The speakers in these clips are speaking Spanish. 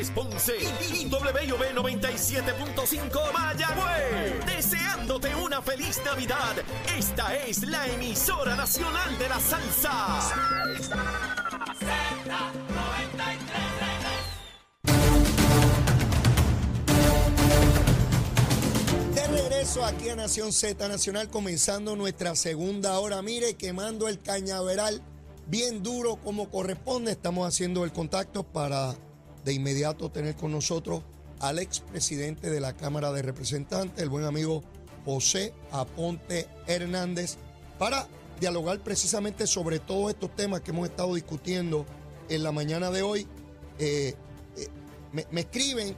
Mayagüez, Ponce y WB 97.5 Mayagüez. Deseándote una feliz Navidad. Esta es la emisora nacional de la salsa. De regreso aquí a Nación Z Nacional, comenzando nuestra segunda hora. Mire, quemando el cañaveral bien duro como corresponde. Estamos haciendo el contacto para de inmediato tener con nosotros al expresidente de la Cámara de Representantes, el buen amigo José Aponte Hernández, para dialogar precisamente sobre todos estos temas que hemos estado discutiendo en la mañana de hoy. Eh, eh, me, escriben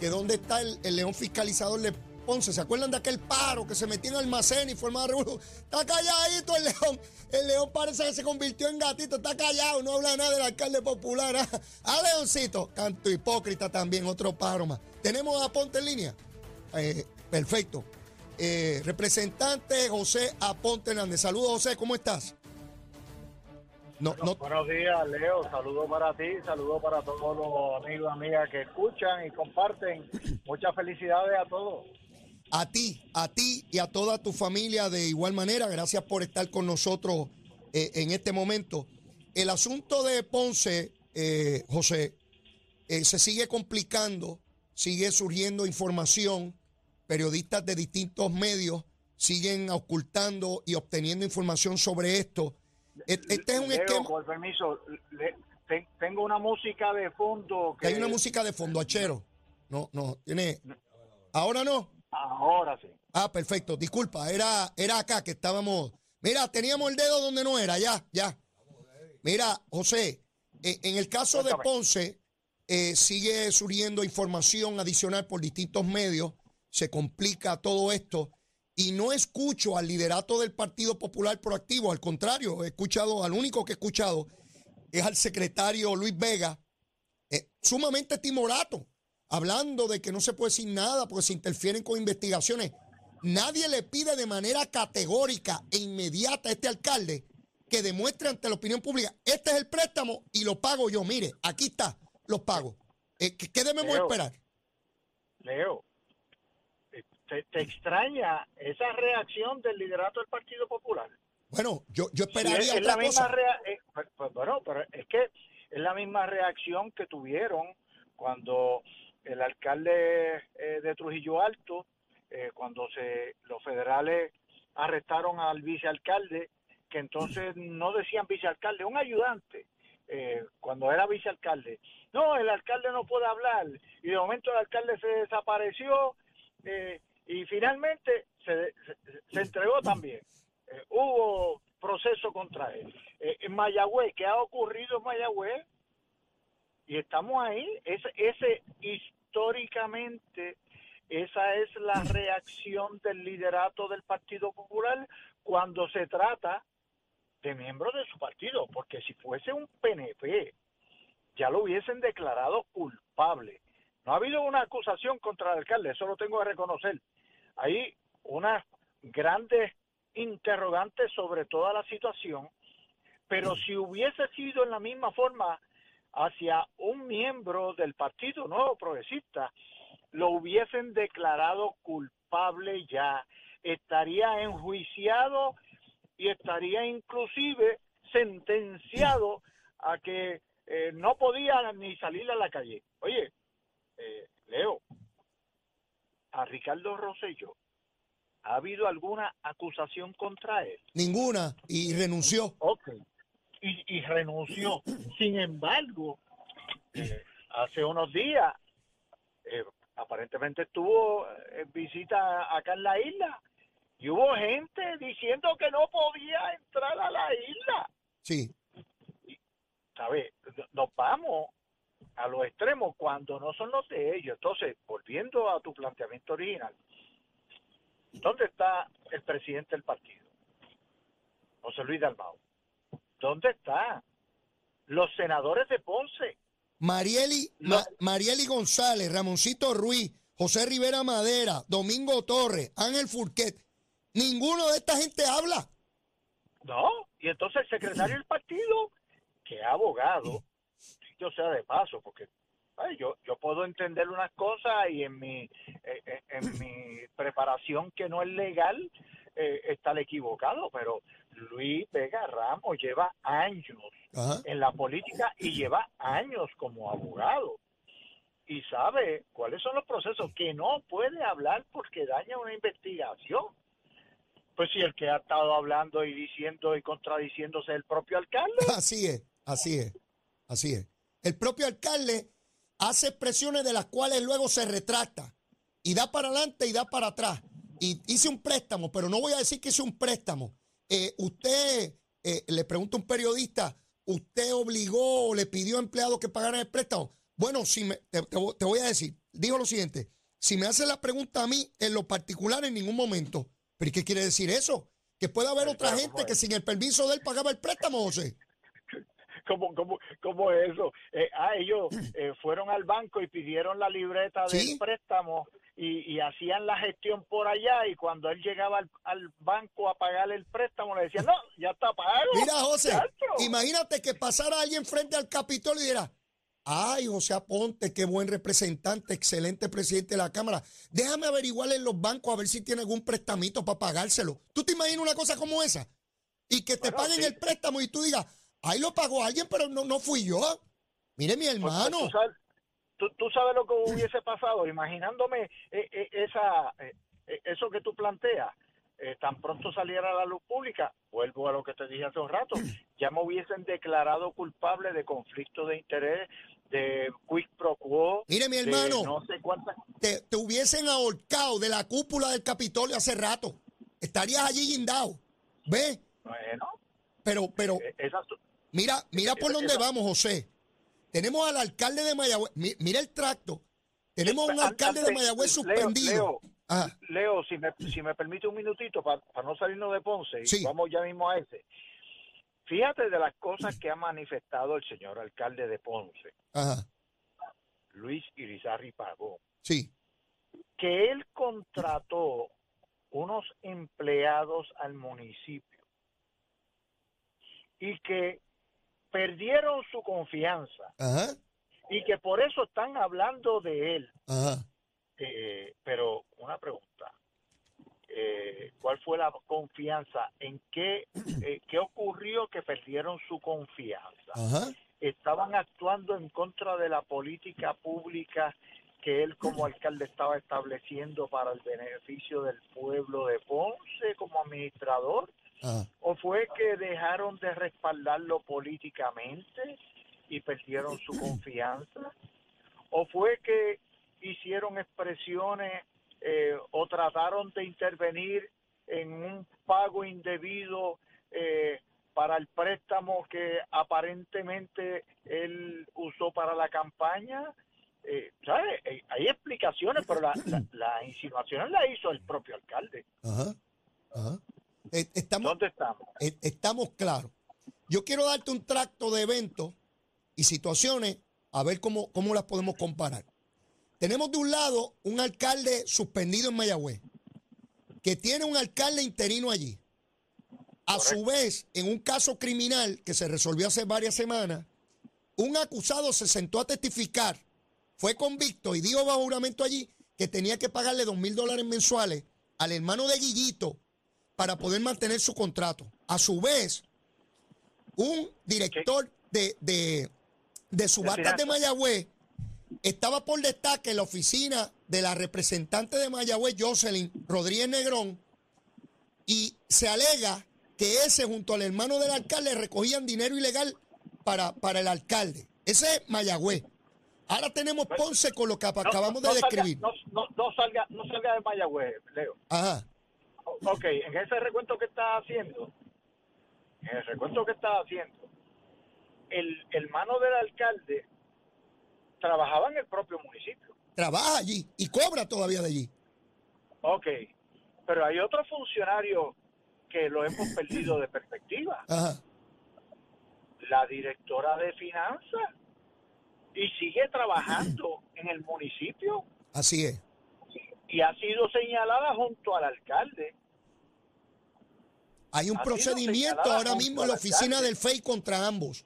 que dónde está el, león fiscalizador de Ponce. ¿Se acuerdan de aquel paro que se metió en almacén y formaba revolución? Está calladito el león. El león parece que se convirtió en gatito. Está callado, no habla nada del alcalde popular. Ah, ah, Leoncito, canto hipócrita también, otro paro más. ¿Tenemos a Ponte en línea? Eh, perfecto. Eh, representante José Aponte Hernández. Saludos, José, ¿cómo estás? No, no, Buenos días, Leo. Saludos para ti, saludos para todos los amigos y amigas que escuchan y comparten. Muchas felicidades a todos. A ti, a ti y a toda tu familia de igual manera. Gracias por estar con nosotros eh, en este momento. El asunto de Ponce, eh, José, eh, se sigue complicando, sigue surgiendo información. Periodistas de distintos medios siguen ocultando y obteniendo información sobre esto. Et- Este es un Leo, esquema. por permiso, le- te- tengo una música de fondo que Hay una música de fondo, achero. No, no, tiene. Ahora no. Ahora sí. Ah, perfecto. Disculpa, era, era acá que estábamos. Mira, teníamos el dedo donde no era, ya, ya. Mira, José, eh, en el caso de. Ponce, eh, sigue surgiendo información adicional por distintos medios, se complica todo esto, y no escucho al liderato del Partido Popular proactivo, al contrario, he escuchado, al único que he escuchado es al secretario Luis Vega, eh, sumamente timorato, hablando de que no se puede decir nada porque se interfieren con investigaciones. Nadie le pide de manera categórica e inmediata a este alcalde que demuestre ante la opinión pública, este es el préstamo y lo pago yo. Mire, aquí está, los pago. Eh, ¿qué, debemos Leo. esperar? Leo, eh, te, te extraña esa reacción del liderato del Partido Popular? Bueno, yo, yo Sí, esperaría es, es otra la misma cosa. rea- eh, pues- pues bueno, pero es que es la misma reacción que tuvieron cuando el alcalde eh, de Trujillo Alto, eh, cuando se los federales arrestaron al vicealcalde, que entonces no decían vicealcalde, un ayudante, eh, cuando era vicealcalde. No, el alcalde no puede hablar. Y de momento el alcalde se desapareció eh, y finalmente se, se- se entregó también. Eh, hubo proceso contra él. Eh, en Mayagüez, ¿qué ha ocurrido en Mayagüez? Y estamos ahí. Ese, ese históricamente, esa es la reacción del liderato del Partido Popular cuando se trata de miembros de su partido, porque si fuese un PNP, ya lo hubiesen declarado culpable. No ha habido una acusación contra el alcalde, eso lo tengo que reconocer. Hay unas grandes interrogantes sobre toda la situación, pero si hubiese sido en la misma forma hacia un miembro del Partido Nuevo Progresista, lo hubiesen declarado culpable ya, estaría enjuiciado y estaría inclusive sentenciado a que eh, no podía ni salir a la calle. Oye, eh, Leo, a Ricardo Rosselló, ¿ha habido alguna acusación contra él? Ninguna, y renunció. Ok. Y, y renunció. Sin embargo, eh, hace unos días, eh, aparentemente estuvo en visita acá en la isla y hubo gente diciendo que no podía entrar a la isla. Sí, ¿Sabes? Nos vamos a los extremos cuando no son los de ellos. Entonces, volviendo a tu planteamiento original, ¿dónde está el presidente del partido? José Luis Dalmau. ¿Dónde está? Los senadores de Ponce. Marieli, No. Ma- Marieli González, Ramoncito Ruiz, José Rivera Madera, Domingo Torres, Ángel Furquet. Ninguno de esta gente habla. No, y entonces el secretario del partido, que abogado, yo sea de paso, porque Ay, yo, yo puedo entender unas cosas y en mi, eh, eh, en mi preparación que no es legal eh, estar equivocado, pero Luis Vega Ramos lleva años Ajá. en la política y lleva años como abogado y sabe cuáles son los procesos que no puede hablar porque daña una investigación. Pues si el que ha estado hablando y diciendo y contradiciéndose el propio alcalde. Así es, así es, así es. El propio alcalde hace expresiones de las cuales luego se retracta y da para adelante y da para atrás. Y hice un préstamo, pero no voy a decir que hice un préstamo. Eh, usted, eh, le pregunta a un periodista, ¿usted obligó o le pidió a empleados que pagaran el préstamo? Bueno, si me, te, te voy- te voy a decir, dijo lo siguiente, si me hace la pregunta a mí, en lo particular, en ningún momento. ¿Pero ¿y qué quiere decir eso? Que puede haber otra gente ¿cómo que sin el permiso de él pagaba el préstamo, José. ¿Cómo, cómo, cómo es eso? Eh, ah, ellos eh, fueron al banco y pidieron la libreta Sí. del préstamo y, y hacían la gestión por allá y cuando él llegaba al, al banco a pagar el préstamo le decían, no, ya está pagado. Mira, José, Chacho. imagínate que pasara alguien frente al Capitolio y dijera, ay, José Aponte, qué buen representante, excelente presidente de la Cámara. Déjame averiguar en los bancos a ver si tiene algún prestamito para pagárselo. ¿Tú te imaginas una cosa como esa? Y que te Bueno, paguen sí. el préstamo y tú digas, ay, lo pagó alguien, pero no, no fui yo. Mire, mi Pues, pues, hermano. ¿Tú, sabes, tú- sabes lo que hubiese pasado, imaginándome eh, eh, esa, eh, eso que tú planteas. eh, tan pronto saliera a la luz pública, vuelvo a lo que te dije hace un rato, ya me hubiesen declarado culpable de conflicto de interés, de quick pro quo, Mire, mi hermano. no sé cuántas te, te hubiesen ahorcado de la cúpula del Capitolio hace rato. Estarías allí guindado. ¿Ves? Bueno, Pero, pero, esas, Mira, mira por Esa- dónde esa- vamos, José. Tenemos al alcalde de Mayagüez. Mi- Mira el tracto. Tenemos a un alcalde de Mayagüez suspendido. Leo, si me, si me permite un minutito para no salirnos de Ponce, y vamos ya mismo a ese. Fíjate de las cosas que ha manifestado el señor alcalde de Ponce, Ajá. Luis Irizarri Pagó, Sí. que él contrató unos empleados al municipio y que perdieron su confianza Ajá. y que por eso están hablando de él. Ajá. Eh, pero una pregunta. Eh, ¿Cuál fue la confianza? ¿En qué, eh, qué ocurrió que perdieron su confianza? Ajá. Estaban actuando en contra de la política pública que él como alcalde estaba estableciendo para el beneficio del pueblo de Ponce como administrador. ¿O fue que dejaron de respaldarlo políticamente y perdieron su confianza? ¿O fue que hicieron expresiones eh, o trataron de intervenir en un pago indebido eh, para el préstamo que aparentemente él usó para la campaña? Eh, ¿sabe? Eh, Hay explicaciones, pero la, la, la insinuación la hizo el propio alcalde. Ajá. Ajá. ¿Dónde estamos? eh, estamos claros. Yo quiero darte un tracto de eventos y situaciones a ver cómo, cómo las podemos comparar. Tenemos de un lado un alcalde suspendido en Mayagüez, que tiene un alcalde interino allí. A su vez, en un caso criminal que se resolvió hace varias semanas, un acusado se sentó a testificar, fue convicto y dijo bajo juramento allí que tenía que pagarle dos mil dólares mensuales al hermano de Guillito para poder mantener su contrato. A su vez, un director de, de, de subastas de. Mayagüez estaba por destaque en la oficina de la representante de Mayagüez, Jocelyn Rodríguez Negrón, y se alega que ese junto al hermano del alcalde recogían dinero ilegal para, para el alcalde. Ese es Mayagüez. Ahora tenemos Ponce con lo que No, acabamos no de describir. no salga, no salga de Mayagüez, Leo. Ajá. Ok, en ese recuento que estás haciendo, en el recuento que estás haciendo, el hermano del alcalde trabajaba en el propio municipio. Trabaja allí y cobra todavía de allí. Ok, pero hay otro funcionario que lo hemos perdido de perspectiva, Ajá. la directora de finanzas, y sigue trabajando en el municipio Así es. y ha sido señalada junto al alcalde. Hay un procedimiento ahora mismo en la oficina del FEI contra ambos.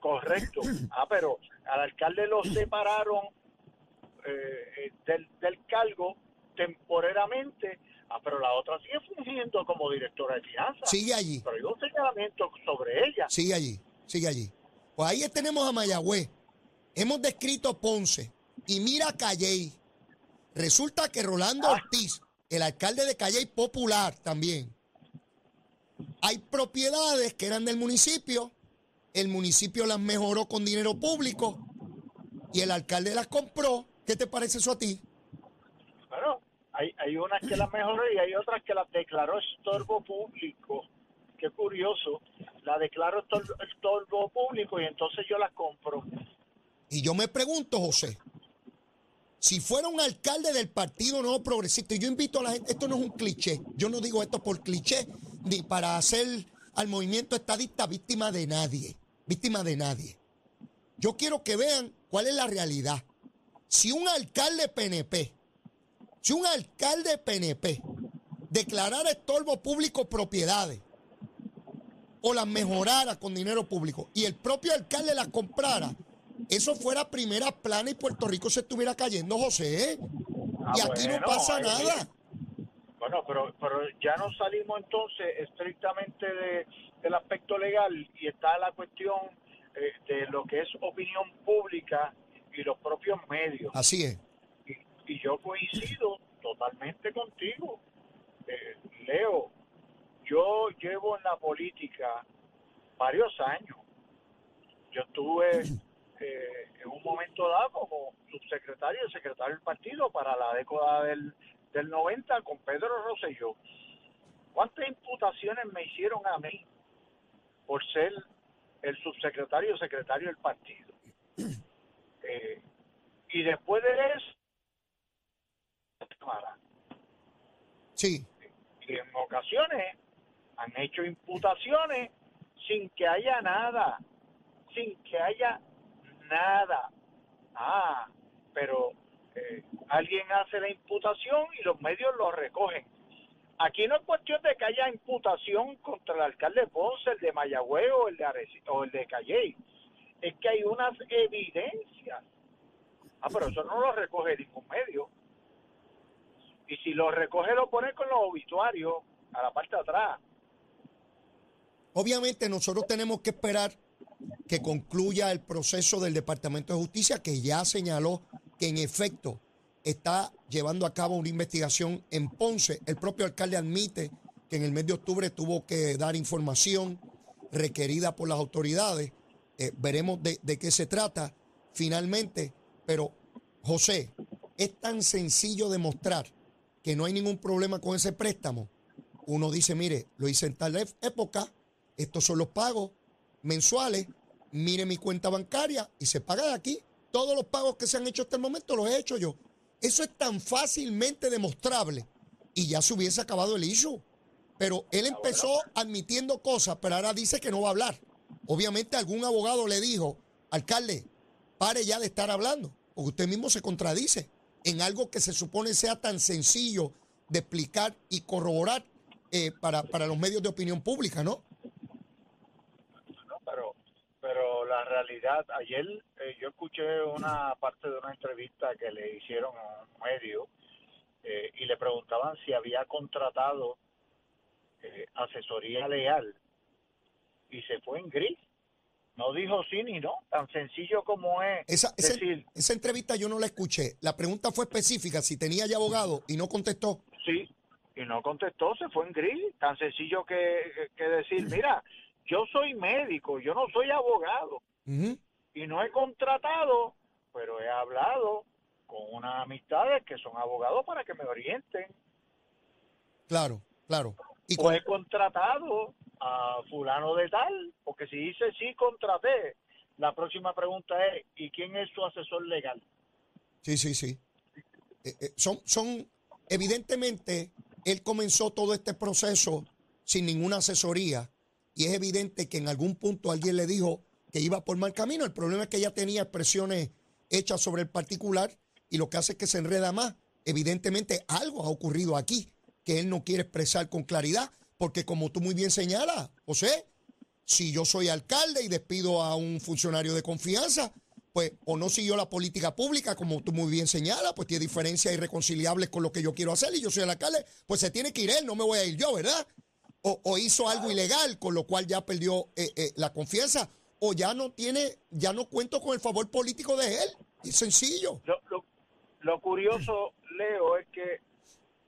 Correcto. Ah, pero al alcalde lo separaron eh, del, del cargo temporariamente, ah, pero la otra sigue fungiendo como directora de finanzas. Sigue allí. Pero hay un señalamiento sobre ella. Sigue allí, sigue allí. Pues ahí tenemos a Mayagüez. Hemos descrito Ponce. Y mira Calley. Resulta que Rolando Ah. Ortiz, el alcalde de Calley popular también, hay propiedades que eran del municipio, el municipio las mejoró con dinero público y el alcalde las compró. ¿Qué te parece eso a ti? Bueno, hay, hay unas que las mejoró y hay otras que las declaró estorbo público. Qué curioso. La declaro estor- estorbo público y entonces yo las compro. Y yo me pregunto, José, si fuera un alcalde del Partido Nuevo Progresista, y yo invito a la gente, esto no es un cliché, yo no digo esto por cliché, ni para hacer al movimiento estadista víctima de nadie, víctima de nadie. Yo quiero que vean cuál es la realidad. Si un alcalde PNP, si un alcalde PNP declarara estorbo público propiedades o las mejorara con dinero público y el propio alcalde las comprara, eso fuera primera plana y Puerto Rico se estuviera cayendo, José. ¿eh? Ah, y aquí bueno, no pasa ahí- nada. Bueno, pero, pero ya no salimos entonces estrictamente de- del aspecto legal y está la cuestión eh, de lo que es opinión pública y los propios medios. Así es. y, y yo coincido totalmente contigo. Eh, Leo, yo llevo en la política varios años. Yo estuve eh, en un momento dado como subsecretario y secretario del partido para la década del, del 90 con Pedro Rosselló. ¿Cuántas imputaciones me hicieron a mí por ser el subsecretario y secretario del partido? Eh, y después de eso. Sí. y en ocasiones han hecho imputaciones sin que haya nada, sin que haya nada. Ah, pero eh, alguien hace la imputación y los medios lo recogen. Aquí no es cuestión de que haya imputación contra el alcalde Ponce, el de Mayagüez o el de, Areci- o el de Calley. Es que hay unas evidencias. Ah, pero eso no lo recoge ningún medio. Y si lo recoge, lo pone con los obituarios a la parte de atrás. Obviamente nosotros tenemos que esperar que concluya el proceso del Departamento de Justicia que ya señaló que en efecto está llevando a cabo una investigación en Ponce. El propio alcalde admite que en el mes de octubre tuvo que dar información requerida por las autoridades. Eh, veremos de, de qué se trata finalmente. Pero, José, es tan sencillo demostrar que no hay ningún problema con ese préstamo. Uno dice, mire, lo hice en tal época, estos son los pagos mensuales, mire mi cuenta bancaria y se paga de aquí. Todos los pagos que se han hecho hasta el momento los he hecho yo. Eso es tan fácilmente demostrable y ya se hubiese acabado el issue. Pero él empezó admitiendo cosas, pero ahora dice que no va a hablar. Obviamente algún abogado le dijo, alcalde, pare ya de estar hablando, porque usted mismo se contradice en algo que se supone sea tan sencillo de explicar y corroborar eh, para, para los medios de opinión pública, ¿no? ¿no? Pero, pero la realidad, ayer eh, yo escuché una parte de una entrevista que le hicieron a un medio eh, y le preguntaban si había contratado eh, asesoría legal y se fue en gris. No dijo sí ni no, tan sencillo como es Esa, esa, decir esa entrevista yo no la escuché. La pregunta fue específica, si tenía ya abogado y no contestó. sí y no contestó, se fue en gris, tan sencillo que, que decir, mira, yo soy médico, yo no soy abogado. Y no he contratado, pero he hablado con unas amistades que son abogados para que me orienten. Claro, claro. Y he contratado a fulano de tal, porque si dice sí, contraté, la próxima pregunta es, ¿y quién es su asesor legal? Sí, sí, sí. Eh, eh, son, son, evidentemente, él comenzó todo este proceso sin ninguna asesoría y es evidente que en algún punto alguien le dijo que iba por mal camino. El problema es que ella tenía expresiones hechas sobre el particular y lo que hace es que se enreda más. Evidentemente algo ha ocurrido aquí que él no quiere expresar con claridad, porque como tú muy bien señalas, José, si yo soy alcalde y despido a un funcionario de confianza, pues o no siguió la política pública, como tú muy bien señalas, pues tiene diferencias irreconciliables con lo que yo quiero hacer y yo soy el alcalde, pues se tiene que ir él, no me voy a ir yo, ¿verdad? O, hizo algo ilegal, con lo cual ya perdió eh, eh, la confianza, o ya no tiene, ya no cuento con el favor político de él. Es sencillo. Lo, curioso, Leo, es que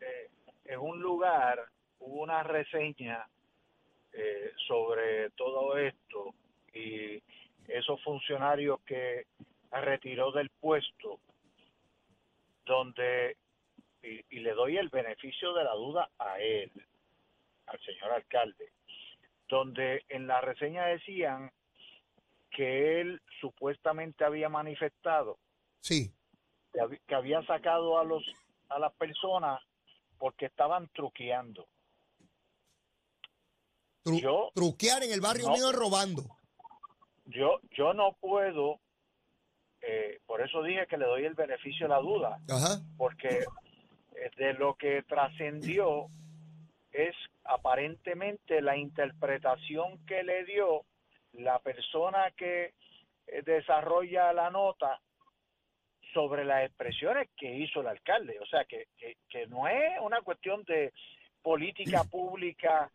eh, en un lugar hubo una reseña sobre todo esto y esos funcionarios que retiró del puesto, donde, y, le doy el beneficio de la duda a él, al señor alcalde, donde en la reseña decían que él supuestamente había manifestado sí. que, había sacado a los a las personas porque estaban truqueando. truquear en el barrio mío robando yo, yo no puedo, eh, por eso dije que le doy el beneficio de la duda, porque eh, de lo que trascendió es aparentemente la interpretación que le dio la persona que eh, desarrolla la nota sobre las expresiones que hizo el alcalde. O sea, que, que, no es una cuestión de política pública,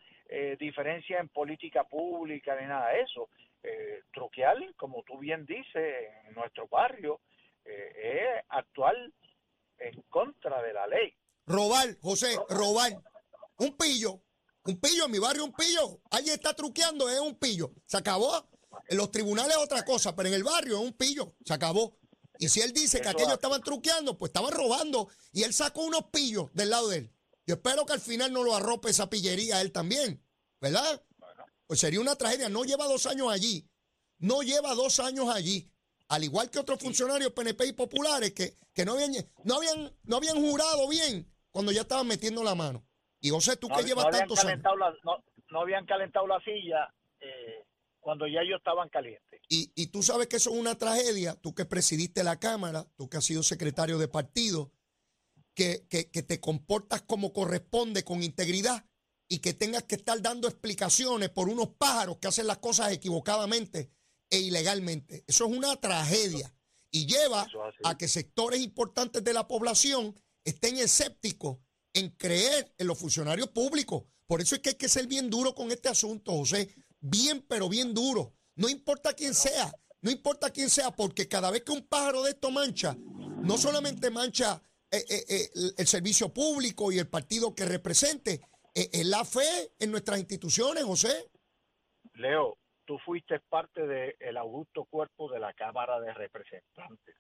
diferencia en política pública ni nada de eso eh, truquear, como tú bien dices, en nuestro barrio, eh, es actuar en contra de la ley. Robar, José, robar. Un pillo, un pillo, en mi barrio un pillo. Alguien está truqueando, es un pillo. Se acabó. En los tribunales es otra cosa, pero en el barrio es un pillo. Se acabó. Y si él dice que aquellos estaban truqueando, pues estaban robando. Y él sacó unos pillos del lado de él. Yo espero que al final no lo arrope esa pillería él también. ¿Verdad? Pues sería una tragedia. No lleva dos años allí. No lleva dos años allí. Al igual que otros funcionarios PNP y populares que, que no, habían, no, habían, no habían jurado bien cuando ya estaban metiendo la mano. Y José, tú que llevas tantos años. no, habían calentado la silla eh, cuando ya ellos estaban calientes. Y, y tú sabes que eso es una tragedia. Tú que presidiste la Cámara, tú que has sido secretario de partido, que, que, que te comportas como corresponde, con integridad y que tengas que estar dando explicaciones por unos pájaros que hacen las cosas equivocadamente e ilegalmente. Eso es una tragedia y lleva a que sectores importantes de la población estén escépticos en creer en los funcionarios públicos. Por eso es que hay que ser bien duro con este asunto, José. Bien, pero bien duro. No importa quién sea, no importa quién sea, porque cada vez que un pájaro de esto mancha, no solamente mancha eh, eh, eh, el servicio público y el partido que represente, es eh, eh, la fe en nuestras instituciones, José. Leo, tú fuiste parte del augusto cuerpo de la Cámara de Representantes.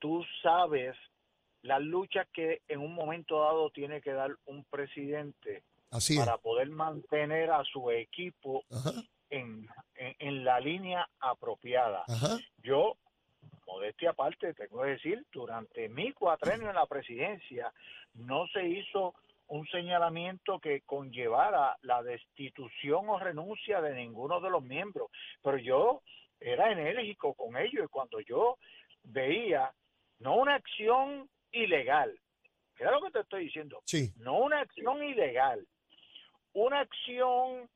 Tú sabes las luchas que en un momento dado tiene que dar un presidente para poder mantener a su equipo en, en, la línea apropiada. Yo, modestia aparte, tengo que decir, durante mi cuatrenio en la presidencia no se hizo un señalamiento que conllevara la destitución o renuncia de ninguno de los miembros. Pero yo era enérgico con ellos y cuando yo veía no una acción ilegal, era lo que te estoy diciendo, sí. no una acción ilegal, una acción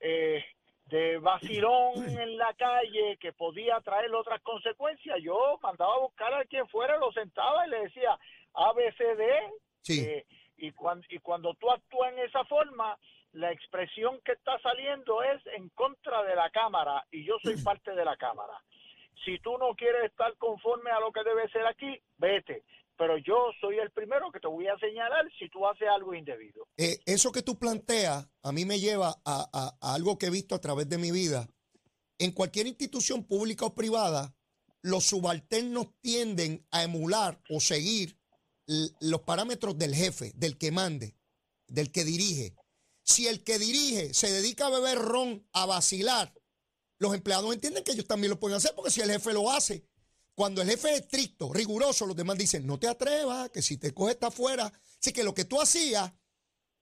eh, de vacilón en la calle que podía traer otras consecuencias, yo mandaba a buscar a quien fuera, lo sentaba y le decía ABCD, sí. Eh, y cuando, y cuando tú actúas en esa forma, la expresión que está saliendo es en contra de la Cámara y yo soy parte de la Cámara. Si tú no quieres estar conforme a lo que debe ser aquí, vete. Pero yo soy el primero que te voy a señalar si tú haces algo indebido. Eh, eso que tú planteas a mí me lleva a, a algo que he visto a través de mi vida. En cualquier institución pública o privada, los subalternos tienden a emular o seguir los parámetros del jefe, del que mande, del que dirige. Si el que dirige se dedica a beber ron, a vacilar, los empleados entienden que ellos también lo pueden hacer porque si el jefe lo hace, cuando el jefe es estricto, riguroso, los demás dicen, no te atrevas, que si te coge está afuera. Así que lo que tú hacías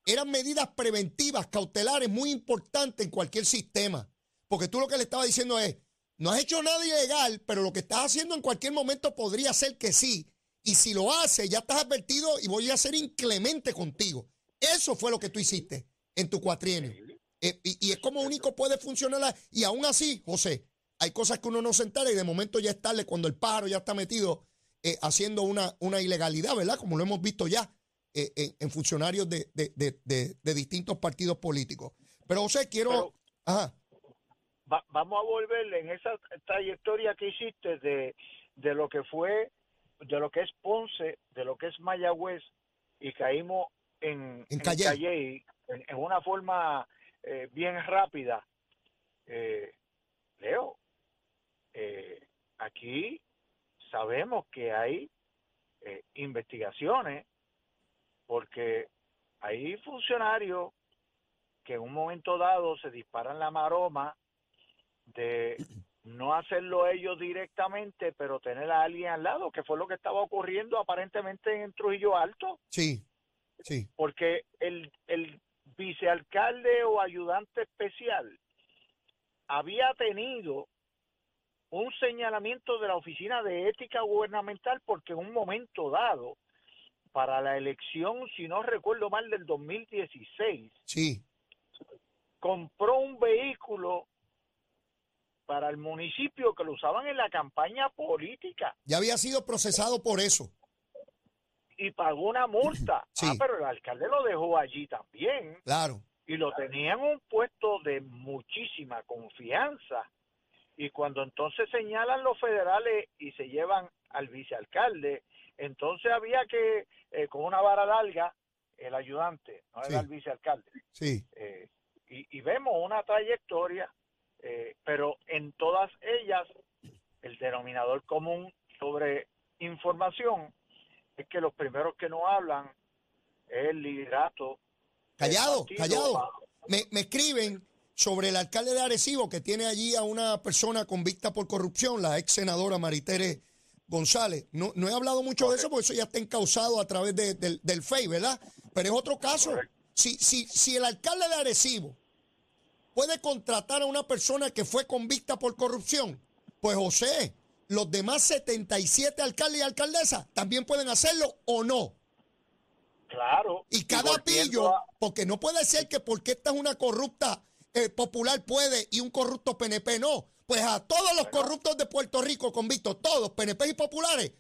eran medidas preventivas, cautelares, muy importantes en cualquier sistema. Porque tú lo que le estabas diciendo es, no has hecho nada ilegal, pero lo que estás haciendo en cualquier momento podría ser que sí. Y si lo hace, ya estás advertido y voy a ser inclemente contigo. Eso fue lo que tú hiciste en tu cuatrienio. Eh, y, es como único puede funcionar. Y aún así, José, hay cosas que uno no se entera y de momento ya es tarde cuando el pájaro ya está metido eh, haciendo una, una ilegalidad, ¿verdad? Como lo hemos visto ya eh, en, funcionarios de, de, distintos partidos políticos. Pero José, quiero... ajá. vamos a volver en esa trayectoria que hiciste de, de lo que fue, de lo que es Ponce, de lo que es Mayagüez, y caímos en, en, Calle, en, una forma eh, bien rápida. Eh, Leo, eh, aquí sabemos que hay eh, investigaciones porque hay funcionarios que en un momento dado se disparan la maroma de no hacerlo ellos directamente, pero tener a alguien al lado, que fue lo que estaba ocurriendo aparentemente en Trujillo Alto. Sí, sí. Porque el, el vicealcalde o ayudante especial había tenido un señalamiento de la Oficina de Ética Gubernamental porque en un momento dado, para la elección, si no recuerdo mal, del 2016, sí. compró un vehículo para el municipio que lo usaban en la campaña política. Ya había sido procesado por eso. Y pagó una multa. Sí. Ah, pero el alcalde lo dejó allí también. Claro. Y lo tenían un puesto de muchísima confianza y cuando entonces señalan los federales y se llevan al vicealcalde, entonces había que, eh, con una vara larga, el ayudante, no era el vicealcalde. Sí. Eh, y, vemos una trayectoria, eh, pero en todas ellas el denominador común sobre información es que los primeros que no hablan es el liderato. Callado, callado. Me, me escriben sobre el alcalde de Arecibo, que tiene allí a una persona convicta por corrupción, la ex senadora Maritere González. No, no he hablado mucho de eso porque eso ya está encausado a través del, del FEI, ¿verdad? Pero es otro caso. Si, si, si el alcalde de Arecibo puede contratar a una persona que fue convicta por corrupción, pues José, los demás 77 alcaldes y alcaldesas también pueden hacerlo o no. Claro. Y cada pillo, porque no puede ser que porque esta es una corrupta popular puede y un corrupto PNP no. Pues a todos los corruptos de Puerto Rico convictos, todos, PNP y populares,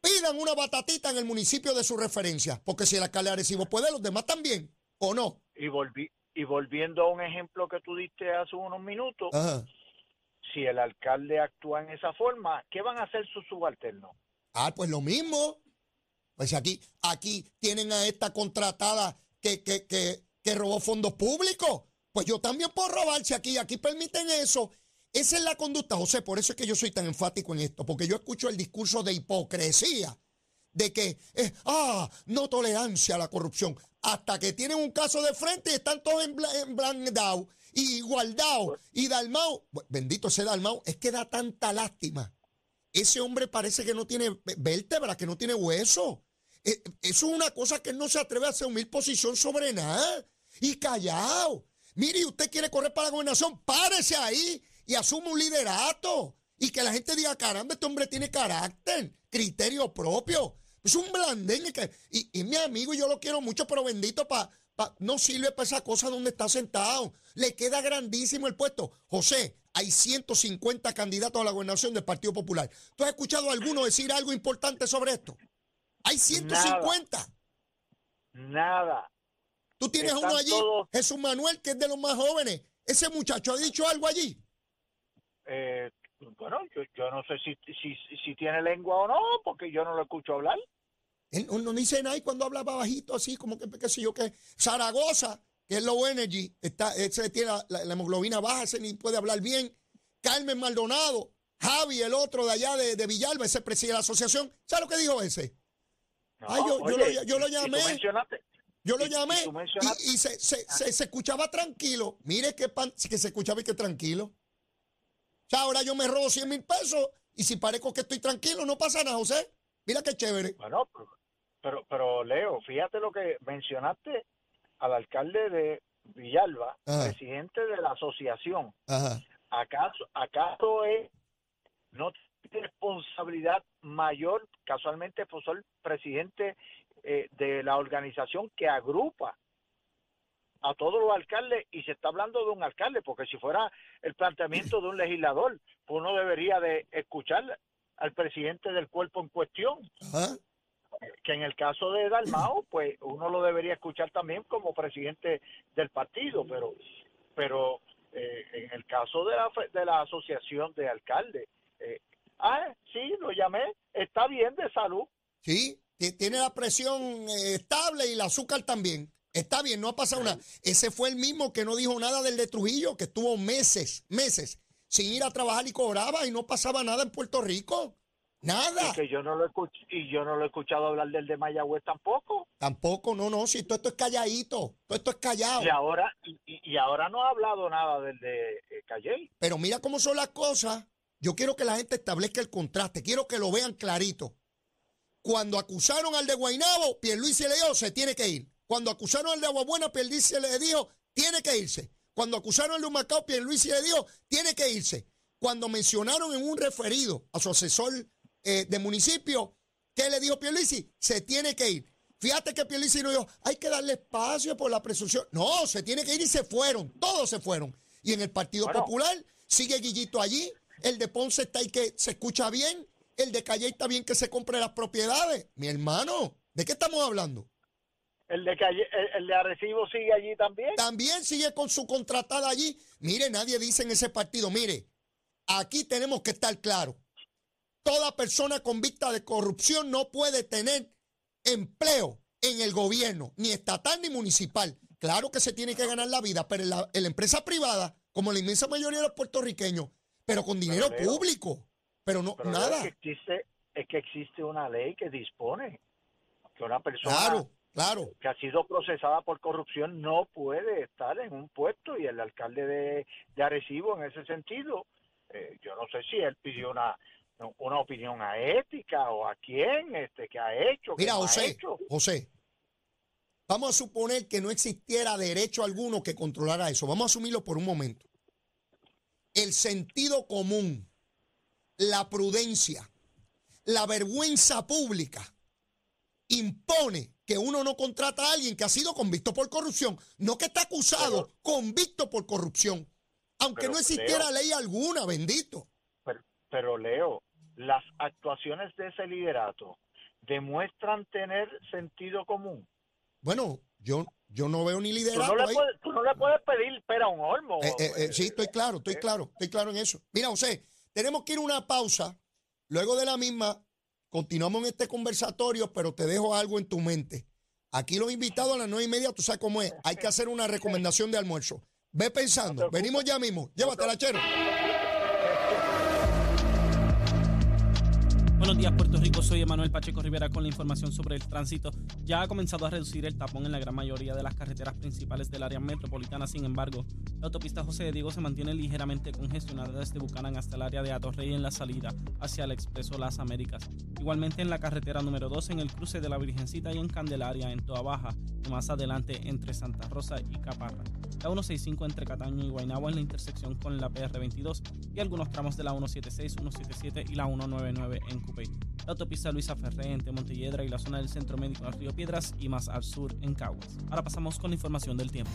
pidan una batatita en el municipio de su referencia. Porque si el alcalde Arecibo puede, los demás también, ¿o no? Y, volví, y volviendo a un ejemplo que tú diste hace unos minutos, si el alcalde actúa en esa forma, ¿qué van a hacer sus subalternos? Ah, pues lo mismo. Pues aquí, aquí tienen a esta contratada que, que, que, que robó fondos públicos. Pues yo también puedo robarse aquí, aquí permiten eso. Esa es la conducta, José, por eso es que yo soy tan enfático en esto, porque yo escucho el discurso de hipocresía, de que, eh, ah, no tolerancia a la corrupción, hasta que tienen un caso de frente y están todos en, blandao y guardado y Dalmau, bendito sea Dalmau, es que da tanta lástima. Ese hombre parece que no tiene vértebra, que no tiene hueso. Eh, eso es una cosa que no se atreve a asumir posición sobre nada. Y callado. Mire, usted quiere correr para la gobernación, párese ahí y asume un liderato. Y que la gente diga, caramba, este hombre tiene carácter, criterio propio. Es un blandengue que, y, mi amigo, yo lo quiero mucho, pero bendito para no sirve para esa cosa donde está sentado. Le queda grandísimo el puesto. José, hay 150 candidatos a la gobernación del Partido Popular. ¿Tú has escuchado a alguno decir algo importante sobre esto? Hay 150. Nada. Tú tienes uno allí, Jesús Manuel, que es de los más jóvenes. ¿Ese muchacho ha dicho algo allí? Eh, bueno, yo, no sé si, si, tiene lengua o no, porque yo no lo escucho hablar. Él no, dice nada y cuando hablaba bajito, así como que, qué sé yo, que Zaragoza, que es low energy, está, ese tiene la, hemoglobina baja, ese ni puede hablar bien. Carmen Maldonado, Javi, el otro de allá de, Villalba, ese presidente de la asociación. ¿Sabes lo que dijo ese? Ay, yo, yo, lo, yo, lo, llamé. Yo lo llamé y, se, se, se, escuchaba tranquilo. Mire qué pan, que se escuchaba y que tranquilo. O sea, ahora yo me robo 100 mil pesos y si parezco que estoy tranquilo, no pasa nada, José. Mira qué chévere. Bueno, pero, pero Leo, fíjate lo que mencionaste al alcalde de Villalba, presidente de la asociación. ¿Acaso, ¿Acaso es no tiene responsabilidad mayor? Casualmente, pues el presidente eh, de la organización que agrupa a todos los alcaldes y se está hablando de un alcalde, porque si fuera el planteamiento de un legislador, uno debería de escuchar al presidente del cuerpo en cuestión. Que en el caso de Dalmao, pues uno lo debería escuchar también como presidente del partido, pero, pero eh, en el caso de la, de la asociación de alcaldes, eh, ah, sí, lo llamé, está bien de salud. Sí, tiene la presión eh, estable y el azúcar también. Está bien, no ha pasado nada. Ese fue el mismo que no dijo nada del de Trujillo, que estuvo meses, meses sin ir a trabajar y cobraba y no pasaba nada en Puerto Rico. Nada. Y que yo no lo escuché, y yo no lo he escuchado hablar del de Mayagüez tampoco. Tampoco, no, no, si todo esto es calladito, todo esto es callado. Y ahora, y, ahora no ha hablado nada del de eh, Calle. Pero mira cómo son las cosas. Yo quiero que la gente establezca el contraste, quiero que lo vean clarito. Cuando acusaron al de Guainabo, Pierluisi le dijo, se tiene que ir. Cuando acusaron al de Aguabuena, Pierluisi le dijo, tiene que irse. Cuando acusaron al de Humacao, Pierluisi le dijo, tiene que irse. Cuando mencionaron en un referido a su asesor eh, de municipio, ¿qué le dijo Pierluisi? Se tiene que ir. Fíjate que Pierluisi no dijo, hay que darle espacio por la presunción. No, se tiene que ir y se fueron, todos se fueron. Y en el Partido Popular sigue Guillito allí, el de Ponce está ahí que se escucha bien, el de Calle está bien que se compre las propiedades. Mi hermano, ¿de qué estamos hablando? El de, Calle, el, de Arecibo sigue allí también. También sigue con su contratada allí. Mire, nadie dice en ese partido, mire, aquí tenemos que estar claros. Toda persona convicta de corrupción no puede tener empleo en el gobierno, ni estatal ni municipal. Claro que se tiene que ganar la vida, pero en la, empresa privada, como la inmensa mayoría de los puertorriqueños, pero con dinero público. Pero no, nada. Es que, existe, es que existe una ley que dispone que una persona claro, que ha sido procesada por corrupción no puede estar en un puesto y el alcalde de, de Arecibo en ese sentido, eh, yo no sé si él pidió una una opinión a ética o a quién, este, que ha hecho. Mira, José, José, vamos a suponer que no existiera derecho alguno que controlara eso. Vamos a asumirlo por un momento. El sentido común, la prudencia, la vergüenza pública impone que uno no contrata a alguien que ha sido convicto por corrupción, no que está acusado, convicto por corrupción, aunque no existiera ley alguna, bendito. pero Leo, las actuaciones de ese liderato demuestran tener sentido común. Bueno, yo yo no veo ni liderato. Tú no le, Puedes, pedir pera a un olmo. Eh, eh, eh, sí, estoy claro, estoy claro, estoy claro en eso. Mira, José, tenemos que ir a una pausa. Luego de la misma, continuamos en este conversatorio, pero te dejo algo en tu mente. Aquí los invitados a las nueve y media, tú sabes cómo es. Hay que hacer una recomendación de almuerzo. Ve pensando. Venimos ya mismo. Llévatela, chero. Buenos días, Puerto Rico. Soy Emanuel Pacheco Rivera con la información sobre el tránsito. Ya ha comenzado a reducir el tapón en la gran mayoría de las carreteras principales del área metropolitana. Sin embargo, la autopista José de Diego se mantiene ligeramente congestionada desde Bucanán hasta el área de Atorrey en la salida hacia el Expreso Las Américas. Igualmente en la carretera número 2 en el cruce de la Virgencita y en Candelaria en Toa Baja y más adelante entre Santa Rosa y Caparra. La 165 entre Cataño y Guaynabo en la intersección con la PR22 y algunos tramos de la 176, 177 y la 199 en la autopista Luisa Ferré entre Montelledra y la zona del Centro Médico del Río Piedras y más al sur en Caguas. Ahora pasamos con la información del tiempo.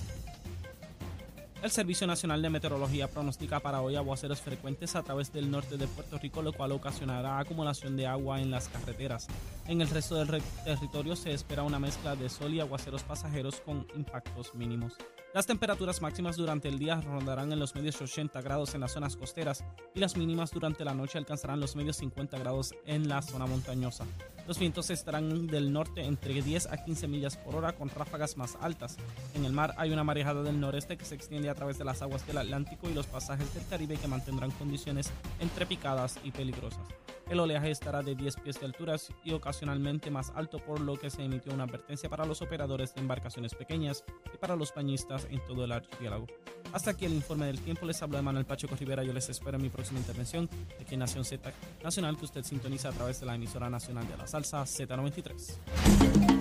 El Servicio Nacional de Meteorología pronostica para hoy aguaceros frecuentes a través del norte de Puerto Rico, lo cual ocasionará acumulación de agua en las carreteras. En el resto del territorio se espera una mezcla de sol y aguaceros pasajeros con impactos mínimos. Las temperaturas máximas durante el día rondarán en los medios 80 grados en las zonas costeras y las mínimas durante la noche alcanzarán los medios 50 grados en la zona montañosa. Los vientos estarán del norte entre 10 a 15 millas por hora con ráfagas más altas. En el mar hay una marejada del noreste que se extiende a través de las aguas del Atlántico y los pasajes del Caribe que mantendrán condiciones entre picadas y peligrosas. El oleaje estará de 10 pies de altura y ocasionalmente más alto, por lo que se emitió una advertencia para los operadores de embarcaciones pequeñas y para los bañistas en todo el archipiélago. Hasta aquí el informe del tiempo. Les habla Manuel Pacheco Rivera. Yo les espero en mi próxima intervención aquí en Nación Z Nacional, que usted sintoniza a través de la emisora nacional de la salsa Z93.